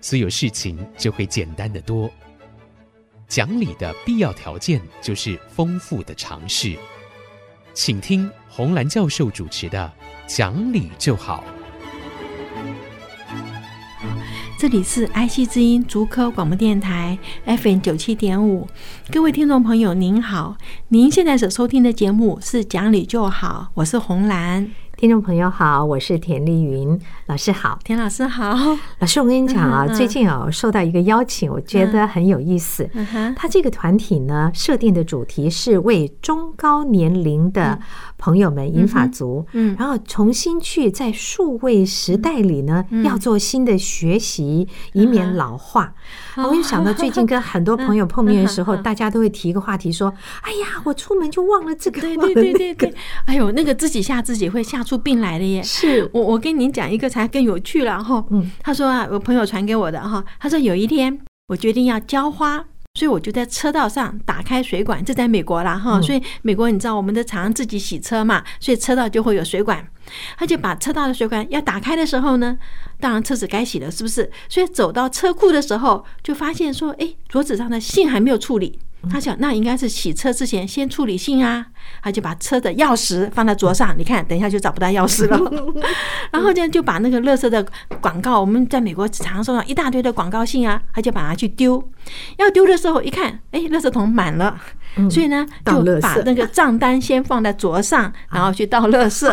所有事情就会简单得多。讲理的必要条件就是丰富的常识。请听洪兰教授主持的《讲理就好》。这里是 IC 之音竹科广播电台 FM 九七点五，各位听众朋友您好，您现在所收听的节目是《讲理就好》，我是洪兰。听众朋友好，我是田丽云。老师好，田老师好。老师，我跟你讲啊，最近啊受到一个邀请，我觉得很有意思。嗯。他这个团体呢设定的主题是为中高年龄的朋友们银发族，嗯，然后重新去在数位时代里呢要做新的学习，以免老化。我就想到最近跟很多朋友碰面的时候，大家都会提一个话题说：“哎呀，我出门就忘了这个，对对对对对，哎呦，那个自己吓自己会吓出病来的耶！是我我跟您讲一个才更有趣了哈。嗯，他说啊，我朋友传给我的哈，他说有一天我决定要浇花，所以我就在车道上打开水管，这在美国啦哈，所以美国你知道我们的常常自己洗车嘛，所以车道就会有水管。他就把车道的水管要打开的时候呢，当然车子该洗了，是不是？所以走到车库的时候，就发现说，哎，桌子上的信还没有处理。他想，那应该是洗车之前先处理信啊。他就把车的钥匙放在桌上，你看，等一下就找不到钥匙了。然后这样就把那个乐色的广告，我们在美国常收到一大堆的广告信啊，他就把它去丢。要丢的时候一看，哎，垃圾桶满了，所以呢，就把那个账单先放在桌上，然后去倒垃圾。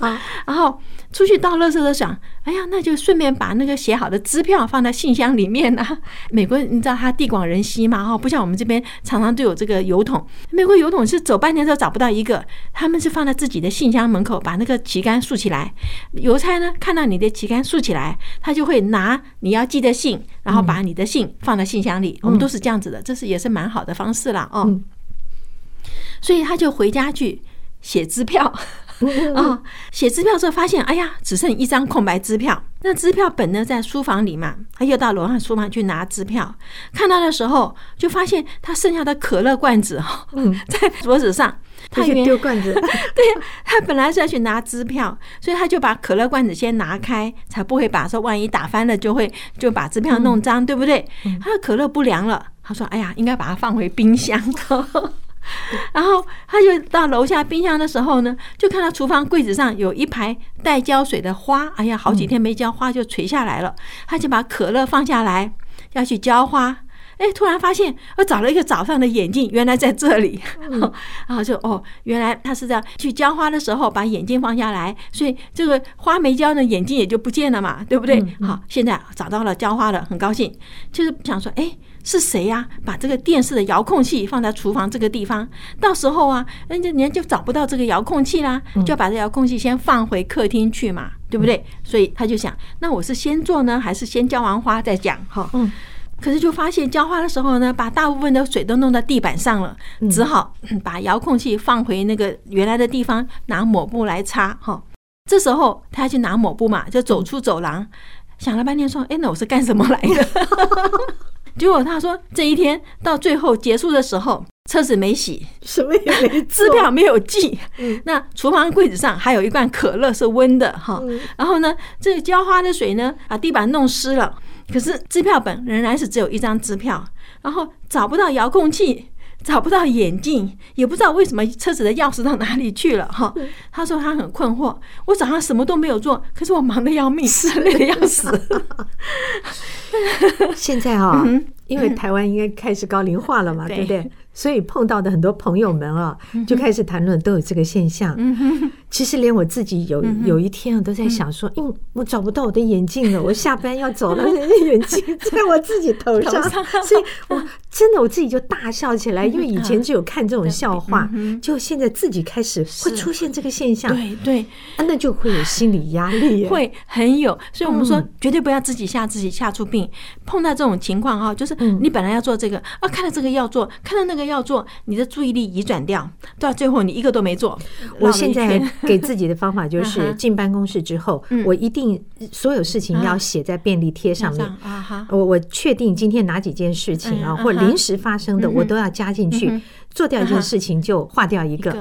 然后。出去倒垃圾都想，哎呀，那就顺便把那个写好的支票放在信箱里面啊。美国你知道他地广人稀嘛？哈，不像我们这边常常都有这个邮筒。美国邮筒是走半天都找不到一个，他们是放在自己的信箱门口，把那个旗杆竖起来。邮差呢看到你的旗杆竖起来，他就会拿你要寄的信，然后把你的信放在信箱里。我们都是这样子的，这是也是蛮好的方式了哦。所以他就回家去写支票。啊，写支票之后发现，哎呀，只剩一张空白支票。那支票本呢，在书房里嘛，他又到楼上书房去拿支票。看到的时候，就发现他剩下的可乐罐子哈，在桌子上。他去丢罐子。对，他本来是要去拿支票，所以他就把可乐罐子先拿开，才不会把说万一打翻了，就会就把支票弄脏，对不对？他的可乐不凉了，他说：“哎呀，应该把它放回冰箱。” 然后他就到楼下冰箱的时候呢，就看到厨房柜子上有一排待浇水的花。哎呀，好几天没浇花就垂下来了。他就把可乐放下来要去浇花。哎，突然发现我找了一个早上的眼镜，原来在这里。然后就哦，原来他是这样去浇花的时候把眼镜放下来，所以这个花没浇呢，眼镜也就不见了嘛，对不对？好，现在找到了浇花了，很高兴，就是想说，哎。是谁呀？把这个电视的遥控器放在厨房这个地方，到时候啊，人家人家就找不到这个遥控器啦，就要把这遥控器先放回客厅去嘛，对不对？所以他就想，那我是先做呢，还是先浇完花再讲？哈，嗯。可是就发现浇花的时候呢，把大部分的水都弄到地板上了，只好把遥控器放回那个原来的地方，拿抹布来擦。哈，这时候他要去拿抹布嘛，就走出走廊，想了半天说：“哎，那我是干什么来的？” 结果他说，这一天到最后结束的时候，车子没洗，什么也没，支票没有寄。那厨房柜子上还有一罐可乐是温的哈。然后呢，这个浇花的水呢，把地板弄湿了。可是支票本仍然是只有一张支票。然后找不到遥控器，找不到眼镜，也不知道为什么车子的钥匙到哪里去了哈。他说他很困惑，我早上什么都没有做，可是我忙得要命，累得要死。现在哈，因为台湾应该开始高龄化了嘛，对不对？所以碰到的很多朋友们啊，就开始谈论，都有这个现象。其实连我自己有有一天，我都在想说，嗯，我找不到我的眼镜了，我下班要走了，眼镜在我自己头上，所以我真的我自己就大笑起来，因为以前只有看这种笑话，就现在自己开始会出现这个现象，对对，那就会有心理压力，会很有。所以我们说，绝对不要自己吓自己，吓出病。碰到这种情况哈，就是你本来要做这个啊，看到这个要做，看到那个要做，你的注意力移转掉，到最后你一个都没做。我现在给自己的方法就是 进办公室之后，我一定所有事情要写在便利贴上面。我我确定今天哪几件事情啊，或临时发生的，我都要加进去。做掉一件事情就划掉一个，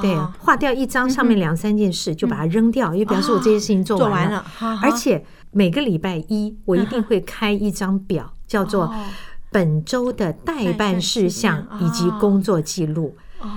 对，划掉一张上面两三件事就把它扔掉，因为表示我这些事情做完了。而且每个礼拜一我一定会开一张表，叫做本周的代办事项以及工作记录。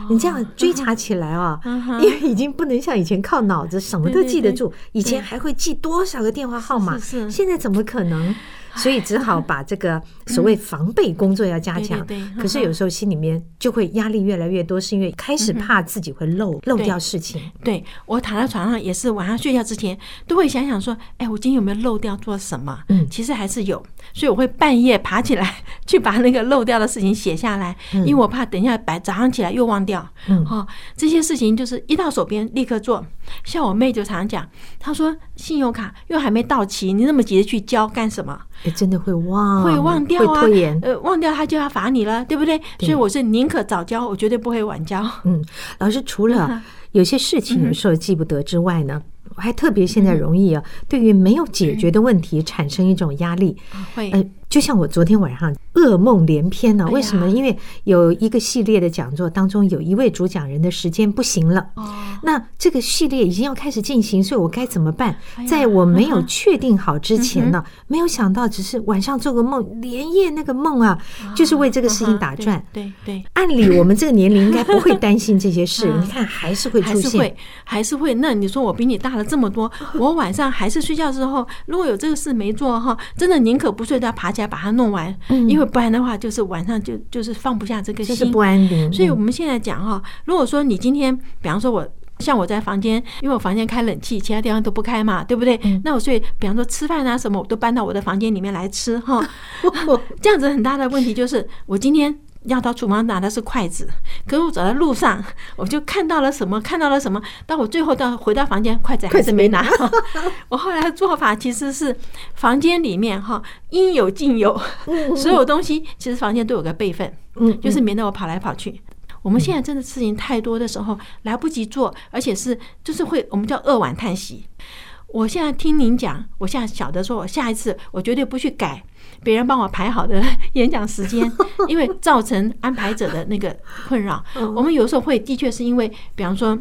你这样追查起来啊，因为已经不能像以前靠脑子什么都记得住，以前还会记多少个电话号码，现在怎么可能？所以只好把这个所谓防备工作要加强，可是有时候心里面就会压力越来越多，是因为开始怕自己会漏漏掉事情。对，我躺在床上也是，晚上睡觉之前都会想想说，哎，我今天有没有漏掉做什么？嗯，其实还是有，所以我会半夜爬起来去把那个漏掉的事情写下来，因为我怕等一下白早上起来又忘掉。嗯，哈，这些事情就是一到手边立刻做。像我妹就常常讲，她说信用卡又还没到期，你那么急着去交干什么？真的会忘，会忘掉啊，会拖延，呃，忘掉他就要罚你了，对不对？所以我是宁可早教，我绝对不会晚教。嗯，老师除了有些事情有时候记不得之外呢，我还特别现在容易啊，对于没有解决的问题产生一种压力。会，呃，就像我昨天晚上噩梦连篇呢。为什么？因为有一个系列的讲座当中有一位主讲人的时间不行了。哦。那这个系列已经要开始进行，所以我该怎么办？在我没有确定好之前呢，没有想到只是晚上做个梦，连夜那个梦啊，就是为这个事情打转。对对。按理我们这个年龄应该不会担心这些事，你看还是会出现，还是会，还是会。那你说我比你大了这么多，我晚上还是睡觉之后，如果有这个事没做哈，真的宁可不睡，都要爬起来把它弄完，因为不然的话，就是晚上就就是放不下这个心，就是不安宁。所以我们现在讲哈，如果说你今天，比方说我像我在房间，因为我房间开冷气，其他地方都不开嘛，对不对？那我所以比方说吃饭啊什么，我都搬到我的房间里面来吃哈。这样子很大的问题就是，我今天。要到厨房拿的是筷子，可是我走在路上，我就看到了什么，看到了什么。当我最后到回到房间，筷子还是没拿。我后来的做法其实是，房间里面哈应有尽有，所有东西其实房间都有个备份，嗯，就是免得我跑来跑去。我们现在真的事情太多的时候来不及做，而且是就是会我们叫扼腕叹息。我现在听您讲，我现在晓得说，我下一次我绝对不去改。别人帮我排好的演讲时间，因为造成安排者的那个困扰。我们有时候会的确是因为，比方说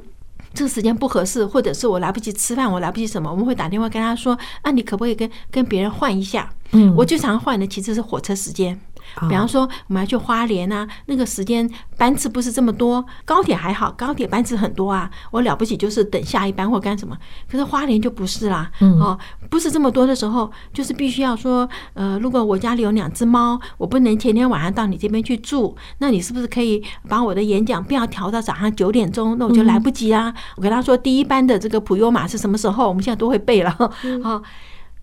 这个时间不合适，或者是我来不及吃饭，我来不及什么，我们会打电话跟他说：“啊，你可不可以跟跟别人换一下？”嗯我最常换的其实是火车时间。比方说，我们要去花莲啊，那个时间班次不是这么多，高铁还好，高铁班次很多啊。我了不起就是等下一班或干什么，可是花莲就不是啦。哦，不是这么多的时候，就是必须要说，呃，如果我家里有两只猫，我不能前天晚上到你这边去住，那你是不是可以把我的演讲不要调到早上九点钟？那我就来不及啊。我跟他说，第一班的这个普悠玛是什么时候？我们现在都会背了。好，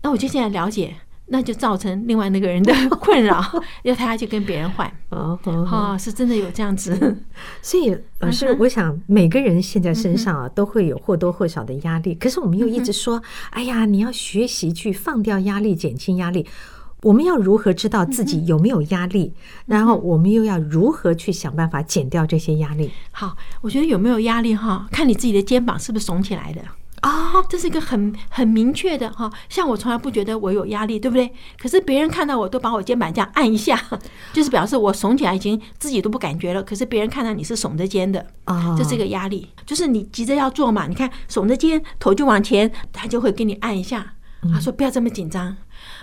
那我就现在了解。那就造成另外那个人的 困扰，要他去跟别人换。哦，是真的有这样子。所以老师，我想每个人现在身上啊都会有或多或少的压力，可是我们又一直说，哎呀，你要学习去放掉压力，减轻压力。我们要如何知道自己有没有压力？然后我们又要如何去想办法减掉这些压力？好，我觉得有没有压力哈，看你自己的肩膀是不是耸起来的。啊，这是一个很很明确的哈，像我从来不觉得我有压力，对不对？可是别人看到我都把我肩膀这样按一下，就是表示我耸起来已经自己都不感觉了。可是别人看到你是耸着肩的啊，这是一个压力，就是你急着要做嘛，你看耸着肩，头就往前，他就会给你按一下。他说不要这么紧张。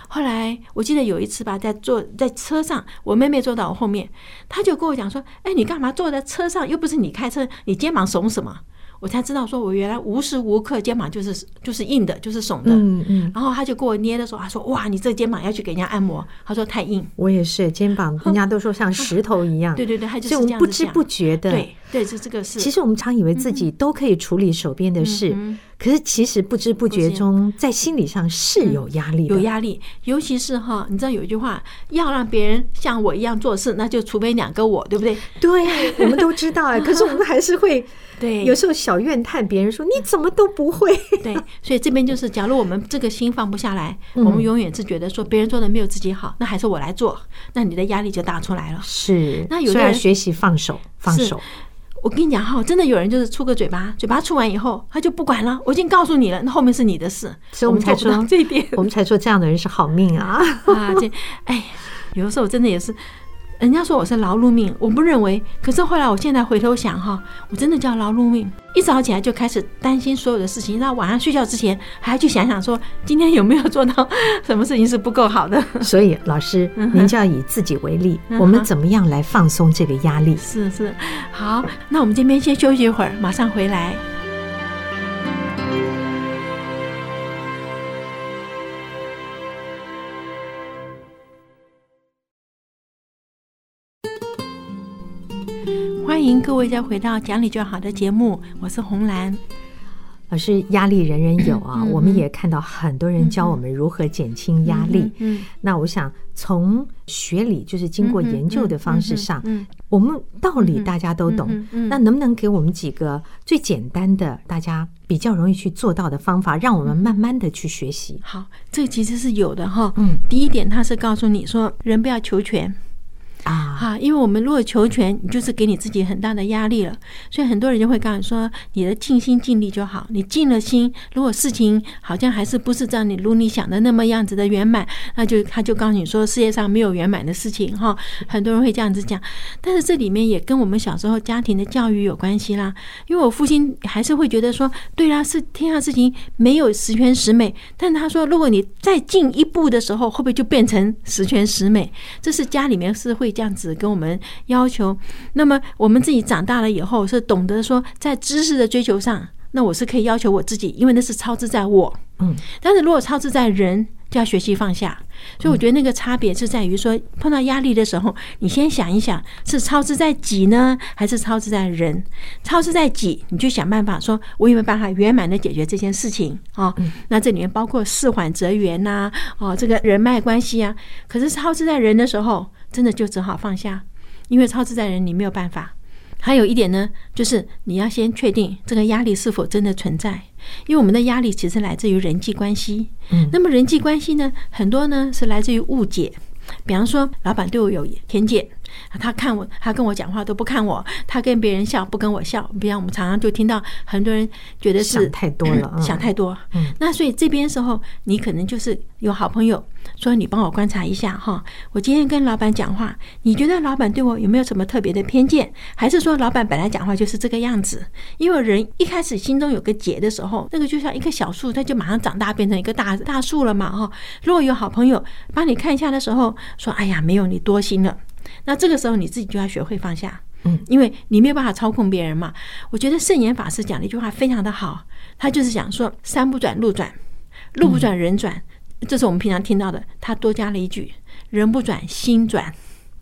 后来我记得有一次吧，在坐在车上，我妹妹坐到我后面，她就跟我讲说：“哎，你干嘛坐在车上？又不是你开车，你肩膀耸什么？”我才知道说我原来无时无刻肩膀就是就是硬的，就是耸的。嗯嗯。然后他就给我捏的时候，他说：“哇，你这肩膀要去给人家按摩。”他说太硬。我也是肩膀，人家都说像石头一样。对对对，他就是这样子。不知不觉的，对对，就这个是。其实我们常以为自己都可以处理手边的事，可是其实不知不觉中，在心理上是有压力的。有压力，尤其是哈，你知道有一句话，要让别人像我一样做事，那就除非两个我，对不对？对，我们都知道哎，可是我们还是会。对，有时候小怨叹别人说，你怎么都不会。对，所以这边就是，假如我们这个心放不下来，我们永远是觉得说别人做的没有自己好，那还是我来做，那你的压力就大出来了。是，那有的人学习放手，放手。我跟你讲哈，真的有人就是出个嘴巴，嘴巴出完以后他就不管了，我已经告诉你了，那后面是你的事。所以我们才说这一点，我们才说这样的人是好命啊 啊！这哎，有的时候真的也是。人家说我是劳碌命，我不认为。可是后来，我现在回头想哈，我真的叫劳碌命。一早起来就开始担心所有的事情，那晚上睡觉之前还要去想想说，今天有没有做到什么事情是不够好的。所以，老师，您就要以自己为例，我们怎么样来放松这个压力？是是，好，那我们这边先休息一会儿，马上回来。迎各位再回到讲理就好的节目，我是红兰老师。压力人人有啊，我们也看到很多人教我们如何减轻压力。嗯，那我想从学理，就是经过研究的方式上，我们道理大家都懂。那能不能给我们几个最简单的、大家比较容易去做到的方法，让我们慢慢的去学习？好，这其实是有的哈。嗯，第一点，他是告诉你说，人不要求全。啊，哈，因为我们如果求全，你就是给你自己很大的压力了。所以很多人就会告诉你说，你的尽心尽力就好。你尽了心，如果事情好像还是不是照你如你想的那么样子的圆满，那就他就告诉你说，世界上没有圆满的事情哈。很多人会这样子讲，但是这里面也跟我们小时候家庭的教育有关系啦。因为我父亲还是会觉得说，对啦，是天下事情没有十全十美。但他说，如果你再进一步的时候，会不会就变成十全十美？这是家里面是会。这样子跟我们要求，那么我们自己长大了以后是懂得说，在知识的追求上，那我是可以要求我自己，因为那是超自在我。嗯，但是如果超自在人，就要学习放下。所以我觉得那个差别是在于说，碰到压力的时候，你先想一想，是超自在己呢，还是超自在人？超自在己，你就想办法说，我有没有办法圆满的解决这件事情啊？那这里面包括事缓则圆呐，哦，这个人脉关系啊。可是超自在人的时候，真的就只好放下，因为超自在人你没有办法。还有一点呢，就是你要先确定这个压力是否真的存在，因为我们的压力其实来自于人际关系。嗯，那么人际关系呢，很多呢是来自于误解。比方说，老板对我有偏见。他看我，他跟我讲话都不看我，他跟别人笑不跟我笑。比方我们常常就听到很多人觉得是想太多了，想太多。嗯，那所以这边时候你可能就是有好朋友说，你帮我观察一下哈，我今天跟老板讲话，你觉得老板对我有没有什么特别的偏见？还是说老板本来讲话就是这个样子？因为人一开始心中有个结的时候，那个就像一棵小树，它就马上长大变成一个大大树了嘛哈。如果有好朋友帮你看一下的时候，说哎呀，没有你多心了。那这个时候你自己就要学会放下，嗯，因为你没有办法操控别人嘛。我觉得圣严法师讲的一句话非常的好，他就是讲说山不转路转，路不转人转，这是我们平常听到的。他多加了一句人不转心转，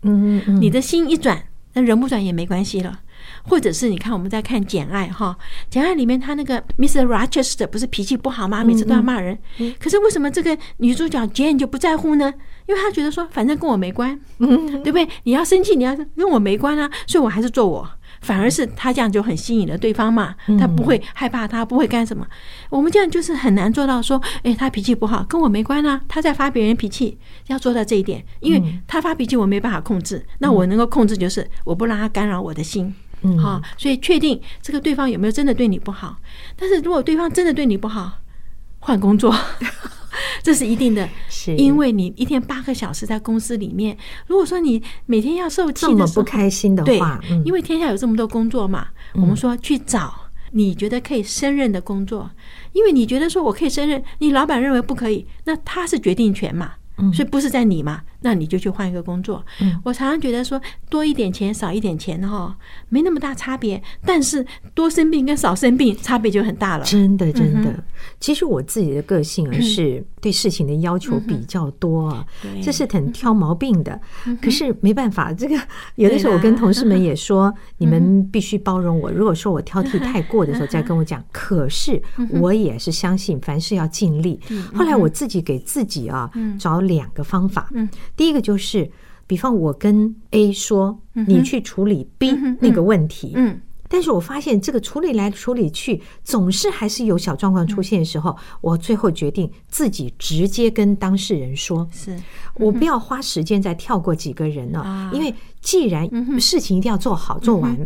嗯嗯嗯，你的心一转，那人不转也没关系了。或者是你看我们在看《简爱》哈，《简爱》里面他那个 Mr. Rochester 不是脾气不好吗？每次都要骂人。可是为什么这个女主角 Jane 就不在乎呢？因为他觉得说反正跟我没关，对不对？你要生气，你要跟我没关啊，所以我还是做我。反而是他这样就很吸引了对方嘛，他不会害怕，他不会干什么。我们这样就是很难做到说，哎，他脾气不好，跟我没关啊。他在发别人脾气，要做到这一点，因为他发脾气我没办法控制，那我能够控制就是我不让他干扰我的心。嗯，好，所以确定这个对方有没有真的对你不好？但是如果对方真的对你不好，换工作，这是一定的。是，因为你一天八个小时在公司里面，如果说你每天要受气的不开心的话，对，因为天下有这么多工作嘛，我们说去找你觉得可以胜任的工作，因为你觉得说我可以胜任，你老板认为不可以，那他是决定权嘛。所以不是在你嘛？那你就去换一个工作。我常常觉得说，多一点钱少一点钱哈，没那么大差别。但是多生病跟少生病差别就很大了。真的，真的。其实我自己的个性啊，是对事情的要求比较多啊，这是很挑毛病的。可是没办法，这个有的时候我跟同事们也说，你们必须包容我。如果说我挑剔太过的时候，再跟我讲。可是我也是相信凡事要尽力。后来我自己给自己啊找两个方法。第一个就是，比方我跟 A 说，你去处理 B 那个问题。但是我发现这个处理来处理去，总是还是有小状况出现的时候，我最后决定自己直接跟当事人说，是。我不要花时间再跳过几个人了，因为既然事情一定要做好做完，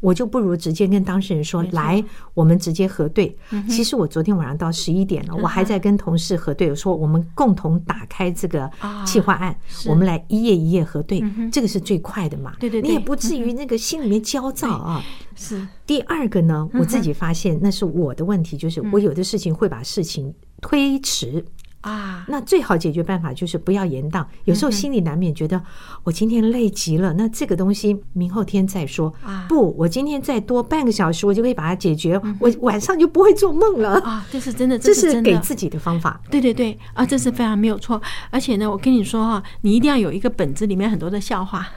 我就不如直接跟当事人说，来，我们直接核对。其实我昨天晚上到十一点了，我还在跟同事核对，我说我们共同打开这个企划案，我们来一页一页核对，这个是最快的嘛，对对，你也不至于那个心里面焦躁啊。是。第二个呢，我自己发现那是我的问题，就是我有的事情会把事情推迟啊。那最好解决办法就是不要延宕。有时候心里难免觉得我今天累极了，那这个东西明后天再说啊。不，我今天再多半个小时，我就可以把它解决，我晚上就不会做梦了啊。这是真的，这是给自己的方法。对对对啊，这是非常没有错。而且呢，我跟你说哈，你一定要有一个本子，里面很多的笑话。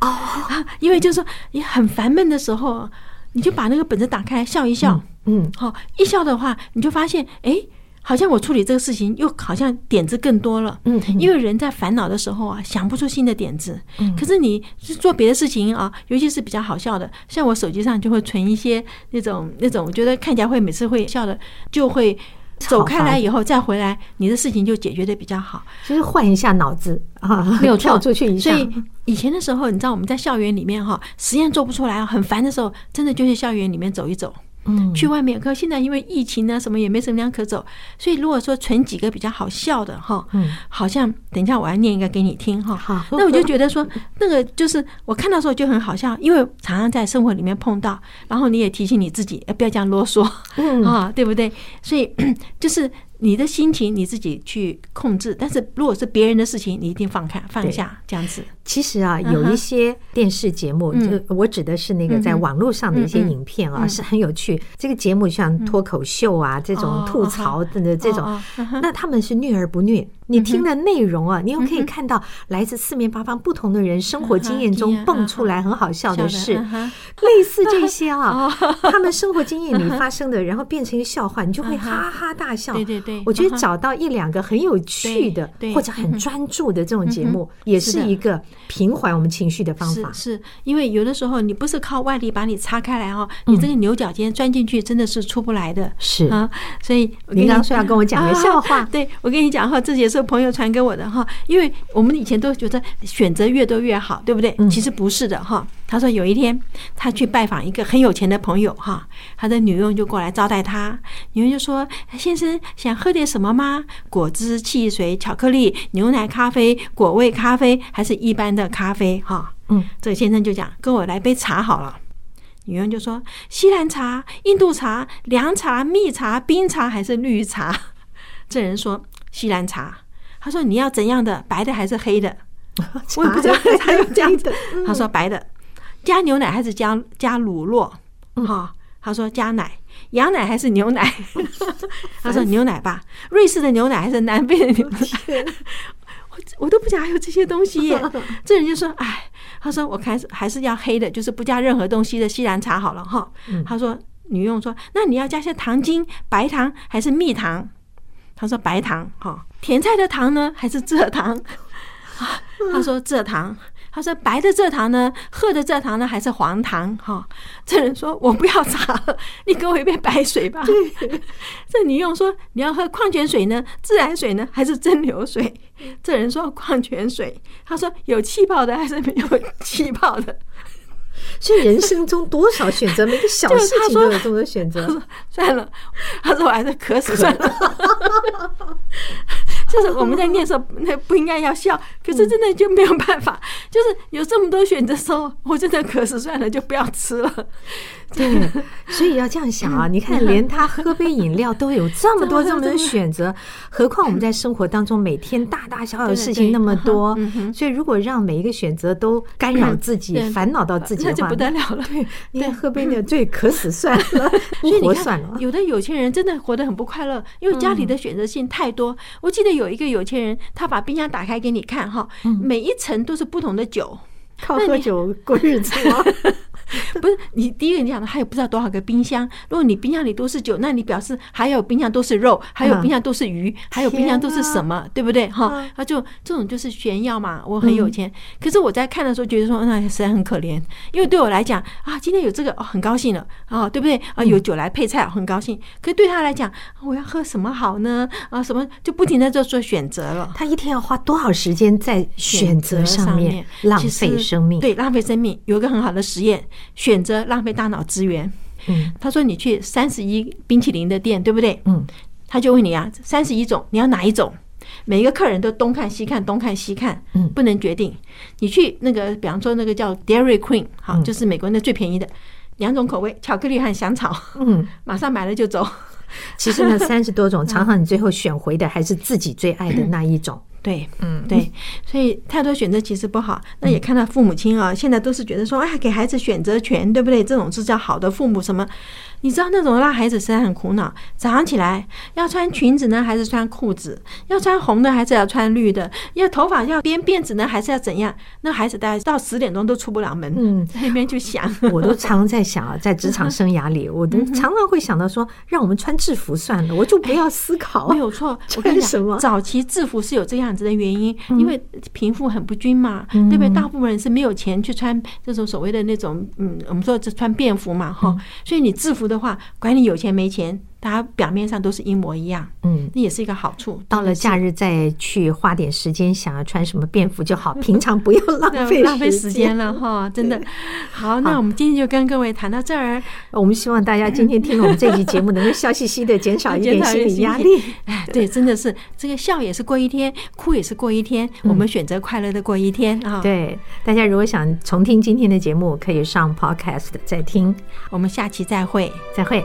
哦，因为就是说你很烦闷的时候，你就把那个本子打开笑一笑，嗯，好，一笑的话，你就发现，哎，好像我处理这个事情又好像点子更多了，嗯，因为人在烦恼的时候啊，想不出新的点子，嗯，可是你是做别的事情啊，尤其是比较好笑的，像我手机上就会存一些那种那种，我觉得看起来会每次会笑的，就会。走开来以后再回来，你的事情就解决的比较好。就是换一下脑子啊，没有跳出去一下。所以以前的时候，你知道我们在校园里面哈，实验做不出来，很烦的时候，真的就去校园里面走一走。嗯，去外面。可现在因为疫情呢，什么也没什么地方可走，所以如果说存几个比较好笑的哈，嗯，好像等一下我要念一个给你听哈。好，那我就觉得说，那个就是我看到时候就很好笑，因为常常在生活里面碰到，然后你也提醒你自己，不要这样啰嗦，嗯啊，对不对？所以 就是。你的心情你自己去控制，但是如果是别人的事情，你一定放开放下这样子。其实啊，有一些电视节目，就我指的是那个在网络上的一些影片啊，是很有趣。这个节目像脱口秀啊，这种吐槽的这种，那他们是虐而不虐。你听的内容啊，你又可以看到来自四面八方不同的人生活经验中蹦出来很好笑的事，类似这些啊，他们生活经验里发生的，然后变成一个笑话，你就会哈哈大笑。对对对。我觉得找到一两个很有趣的或者很专注的这种节目，也是一个平缓我们情绪的方法。是，因为有的时候你不是靠外力把你擦开来哦，你这个牛角尖钻进去真的是出不来的。是啊，所以你刚刚说要跟我讲个 笑话，对，我跟你讲哈，这也是朋友传给我的哈，因为我们以前都觉得选择越多越好，对不对？其实不是的哈。他说有一天他去拜访一个很有钱的朋友哈，他的女佣就过来招待他，女佣就说：“先生想喝点什么吗？果汁、汽水、巧克力、牛奶、咖啡、果味咖啡，还是一般的咖啡？”哈，嗯，这个先生就讲：“跟我来杯茶好了。”女佣就说：“西兰茶、印度茶、凉茶、蜜茶、冰茶还是绿茶？” 这人说：“西兰茶。”他说：“你要怎样的？白的还是黑的？” 我也不知道 他有这样的。他说：“白的。”加牛奶还是加加乳酪？哈，他说加奶，羊奶还是牛奶？他说牛奶吧。瑞士的牛奶还是南非的牛奶？我 我都不讲还有这些东西耶。这人就说：“哎，他说我开始还是要黑的，就是不加任何东西的西兰茶好了哈。”他说女佣说：“那你要加些糖精，白糖还是蜜糖？”他说白糖哈。甜菜的糖呢，还是蔗糖？他说蔗糖。他说：“白的蔗糖呢？褐的蔗糖呢？还是黄糖？”哈，这人说：“我不要茶了，你给我一杯白水吧。” 这女佣说：“你要喝矿泉水呢？自来水呢？还是蒸馏水？”这人说：“矿泉水。”他说：“有气泡的还是没有气泡的？” 所以人生中多少选择，每个小事情都有这么多选择。算了，他说：“我还是渴死算了。”就是我们在念的时候，那不应该要笑，可是真的就没有办法。就是有这么多选择的时候，我真的渴死算了，就不要吃了。对，所以要这样想啊！你看，连他喝杯饮料都有这么多这么多选择，何况我们在生活当中每天大大小小的事情那么多，所以如果让每一个选择都干扰自己、烦恼到自己的话，那就不得了了。对，你喝杯那最渴死算了，不活算了。有的有钱人真的活得很不快乐，因为家里的选择性太多。我记得有一个有钱人，他把冰箱打开给你看哈，每一层都是不同的酒，靠喝酒过日子吗？不是你第一个你讲的，还有不知道多少个冰箱。如果你冰箱里都是酒，那你表示还有冰箱都是肉，还有冰箱都是鱼，还有冰箱都是什么，对不对？哈，他就这种就是炫耀嘛，我很有钱。可是我在看的时候觉得说，那实在很可怜，因为对我来讲啊，今天有这个哦，很高兴了啊，对不对？啊，有酒来配菜，很高兴。可是对他来讲，我要喝什么好呢？啊，什么就不停的在做选择了。他一天要花多少时间在选择上面，浪费生命？对，浪费生命。有一个很好的实验。选择浪费大脑资源。嗯，他说你去三十一冰淇淋的店，对不对？嗯，他就问你啊，三十一种，你要哪一种？每一个客人都东看西看，东看西看，嗯，不能决定。你去那个，比方说那个叫 Dairy Queen，好，就是美国那最便宜的两种口味，巧克力和香草，嗯，马上买了就走。其实呢，三十多种，常常你最后选回的还是自己最爱的那一种。对，嗯，对，所以太多选择其实不好。那也看到父母亲啊，现在都是觉得说，哎，给孩子选择权，对不对？这种是叫好的父母什么？你知道那种让孩子实在很苦恼。早上起来要穿裙子呢，还是穿裤子？要穿红的，还是要穿绿的？要头发要编辫子呢，还是要怎样？那孩子大概到十点钟都出不了门，嗯，在那边就想。我都常常在想啊，在职场生涯里，我都常常会想到说，让我们穿制服算了，我就不要思考。没有错，我跟你讲，早期制服是有这样子的原因，因为贫富很不均嘛，对不对？大部分人是没有钱去穿这种所谓的那种，嗯，我们说这穿便服嘛，哈，所以你制服的话，管你有钱没钱。大家表面上都是一模一样，嗯，那也是一个好处。到了假日再去花点时间，想要穿什么便服就好。平常不要浪费浪费时间了哈，真的。好，那我们今天就跟各位谈到这儿。我们希望大家今天听了我们这期节目，能够笑嘻嘻的，减少一点心理压力。哎，对，真的是这个笑也是过一天，哭也是过一天。我们选择快乐的过一天啊。对，大家如果想重听今天的节目，可以上 Podcast 再听。我们下期再会，再会。